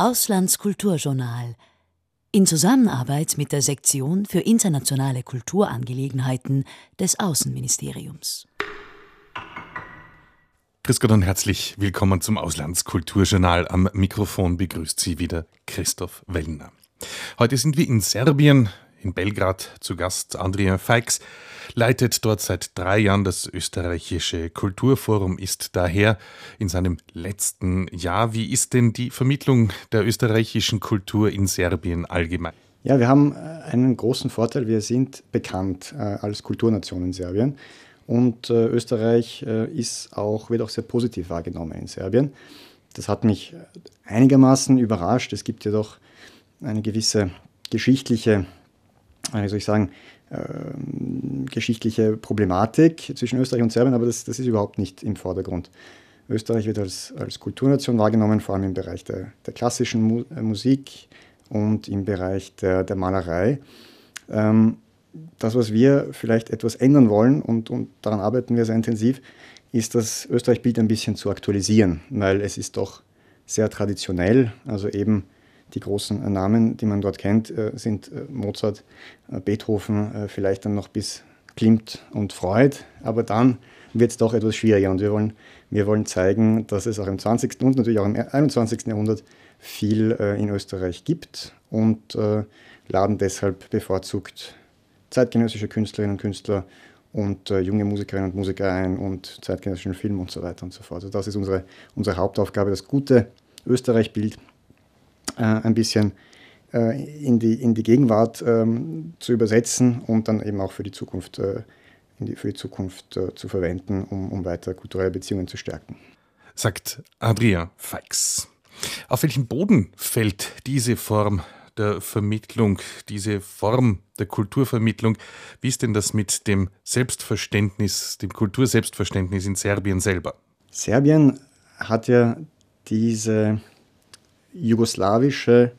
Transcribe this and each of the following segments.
Auslandskulturjournal in Zusammenarbeit mit der Sektion für internationale Kulturangelegenheiten des Außenministeriums. Grüß Gott und herzlich willkommen zum Auslandskulturjournal. Am Mikrofon begrüßt Sie wieder Christoph Wellner. Heute sind wir in Serbien, in Belgrad zu Gast Andrea Feix, leitet dort seit drei Jahren das österreichische Kulturforum, ist daher in seinem letzten Jahr. Wie ist denn die Vermittlung der österreichischen Kultur in Serbien allgemein? Ja, wir haben äh, einen großen Vorteil. Wir sind bekannt äh, als Kulturnation in Serbien. Und äh, Österreich ist auch, wird auch sehr positiv wahrgenommen in Serbien. Das hat mich einigermaßen überrascht. Es gibt ja doch eine gewisse geschichtliche wie soll ich sagen, äh, geschichtliche Problematik zwischen Österreich und Serbien, aber das, das ist überhaupt nicht im Vordergrund. Österreich wird als, als Kulturnation wahrgenommen, vor allem im Bereich der, der klassischen Mu äh, Musik und im Bereich der, der Malerei. Ähm, das, was wir vielleicht etwas ändern wollen, und, und daran arbeiten wir sehr intensiv, ist das Österreich-Bild ein bisschen zu aktualisieren, weil es ist doch sehr traditionell, also eben die großen Namen, die man dort kennt, äh, sind äh, Mozart, äh, Beethoven, vielleicht dann noch bis Klimt und Freud. Aber dann wird es doch etwas schwieriger und wir wollen, wir wollen zeigen, dass es auch im 20. und natürlich auch im 21. Jahrhundert viel in Österreich gibt und laden deshalb bevorzugt zeitgenössische Künstlerinnen und Künstler und junge Musikerinnen und Musiker ein und zeitgenössischen Film und so weiter und so fort. Also das ist unsere, unsere Hauptaufgabe, das gute Österreich-Bild äh, ein bisschen äh, in, die, in die Gegenwart ähm, zu übersetzen und dann eben auch für die Zukunft, äh, die, für die Zukunft zu verwenden, um, um weiter kulturelle Beziehungen zu stärken. Sagt Adria Feix. Auf welchem Boden fällt diese Form der Vermittlung, diese Form der Kulturvermittlung? Wie ist denn das mit dem Selbstverständnis, dem Kulturselbstverständnis in Serbien selber? Serbien hat ja diese jugoslawische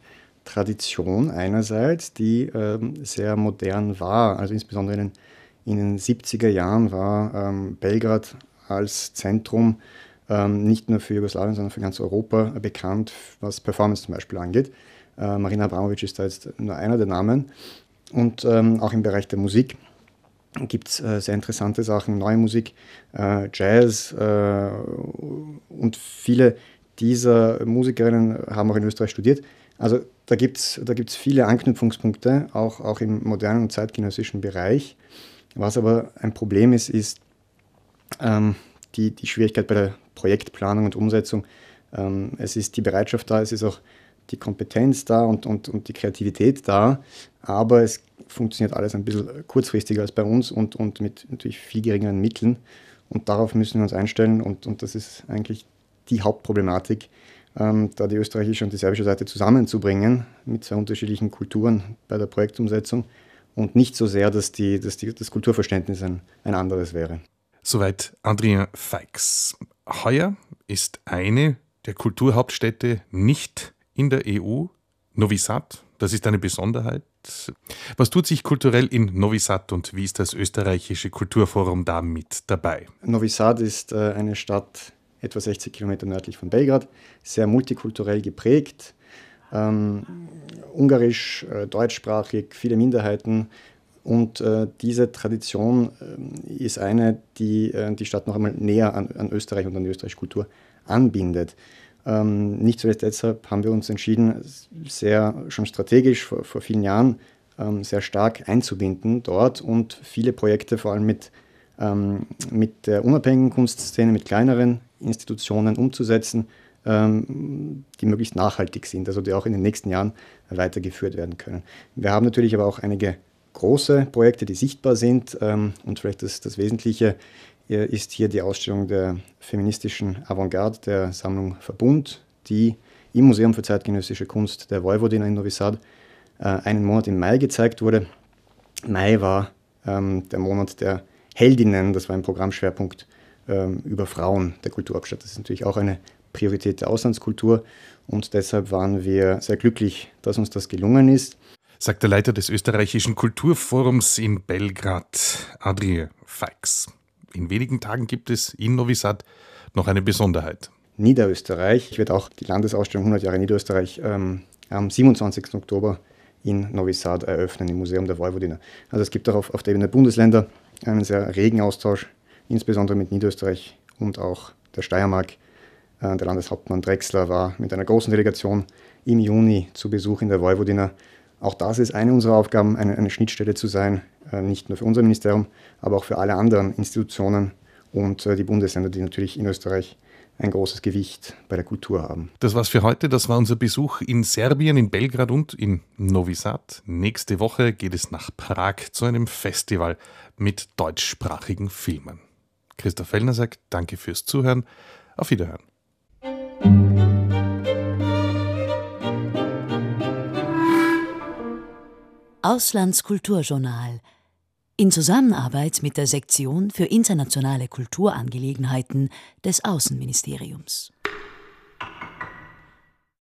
Tradition einerseits, die ähm, sehr modern war. Also insbesondere in den, in den 70er Jahren war ähm, Belgrad als Zentrum ähm, nicht nur für Jugoslawien, sondern für ganz Europa bekannt, was Performance zum Beispiel angeht. Äh, Marina Abramovic ist da jetzt nur einer der Namen. Und ähm, auch im Bereich der Musik gibt es äh, sehr interessante Sachen, neue Musik, äh, Jazz äh, und viele dieser Musikerinnen haben auch in Österreich studiert. Also da gibt es da gibt's viele Anknüpfungspunkte, auch, auch im modernen und zeitgenössischen Bereich. Was aber ein Problem ist, ist ähm, die, die Schwierigkeit bei der Projektplanung und Umsetzung. Ähm, es ist die Bereitschaft da, es ist auch die Kompetenz da und, und, und die Kreativität da, aber es funktioniert alles ein bisschen kurzfristiger als bei uns und, und mit natürlich viel geringeren Mitteln. Und darauf müssen wir uns einstellen und, und das ist eigentlich die Hauptproblematik, ähm, da die österreichische und die serbische Seite zusammenzubringen mit zwei unterschiedlichen Kulturen bei der Projektumsetzung und nicht so sehr, dass, die, dass die, das Kulturverständnis ein, ein anderes wäre. Soweit Adrien Feix. Heuer ist eine der Kulturhauptstädte nicht in der EU, Novi Sad. Das ist eine Besonderheit. Was tut sich kulturell in Novi Sad und wie ist das österreichische Kulturforum da mit dabei? Novi Sad ist äh, eine Stadt etwa 60 Kilometer nördlich von Belgrad, sehr multikulturell geprägt, ähm, ungarisch, äh, deutschsprachig, viele Minderheiten. Und äh, diese Tradition äh, ist eine, die äh, die Stadt noch einmal näher an, an, Österreich und an die österreichische Kultur anbindet. Ähm, nicht zuletzt deshalb haben wir uns entschieden, sehr schon strategisch vor, vor vielen Jahren ähm, sehr stark einzubinden dort und viele Projekte vor allem mit, ähm, mit der unabhängigen Kunstszene, mit kleineren Institutionen umzusetzen, ähm, die möglichst nachhaltig sind, also die auch in den nächsten Jahren weitergeführt werden können. Wir haben natürlich aber auch einige große Projekte, die sichtbar sind ähm, und vielleicht das, das Wesentliche äh, ist hier die Ausstellung der feministischen Avantgarde der Sammlung Verbund, die im Museum für zeitgenössische Kunst der Vojvodina in Novi Sad äh, einen Monat im Mai gezeigt wurde. Mai war ähm, der Monat der Heldinnen, das war ein Programmschwerpunkt über Frauen der Kulturhauptstadt. Das ist natürlich auch eine Priorität der Auslandskultur und deshalb waren wir sehr glücklich, dass uns das gelungen ist. Sagt der Leiter des österreichischen Kulturforums in Belgrad, Adrie Feix. In wenigen Tagen gibt es in Novi Sad noch eine Besonderheit. Niederösterreich. Ich werde auch die Landesausstellung 100 Jahre Niederösterreich ähm, am 27. Oktober in Novi Sad eröffnen, im Museum der Vojvodina. Also es gibt auch auf, auf der Ebene der Bundesländer einen sehr regen Austausch, insbesondere mit Niederösterreich und auch der Steiermark. Äh, der Landeshauptmann Drexler war mit einer großen Delegation im Juni zu Besuch in der Vojvodina. Auch das ist eine unserer Aufgaben, eine, eine Schnittstelle zu sein, äh, nicht nur für unser Ministerium, aber auch für alle anderen Institutionen und äh, die Bundesländer, die natürlich in Österreich ein großes Gewicht bei der Kultur haben. Das war's für heute. Das war unser Besuch in Serbien, in Belgrad und in Novi Sad. Nächste Woche geht es nach Prag zu einem Festival mit deutschsprachigen Filmen. Christoph Fellner sagt Danke fürs Zuhören. Auf Wiederhören. Auslandskulturjournal in Zusammenarbeit mit der Sektion für internationale Kulturangelegenheiten des Außenministeriums.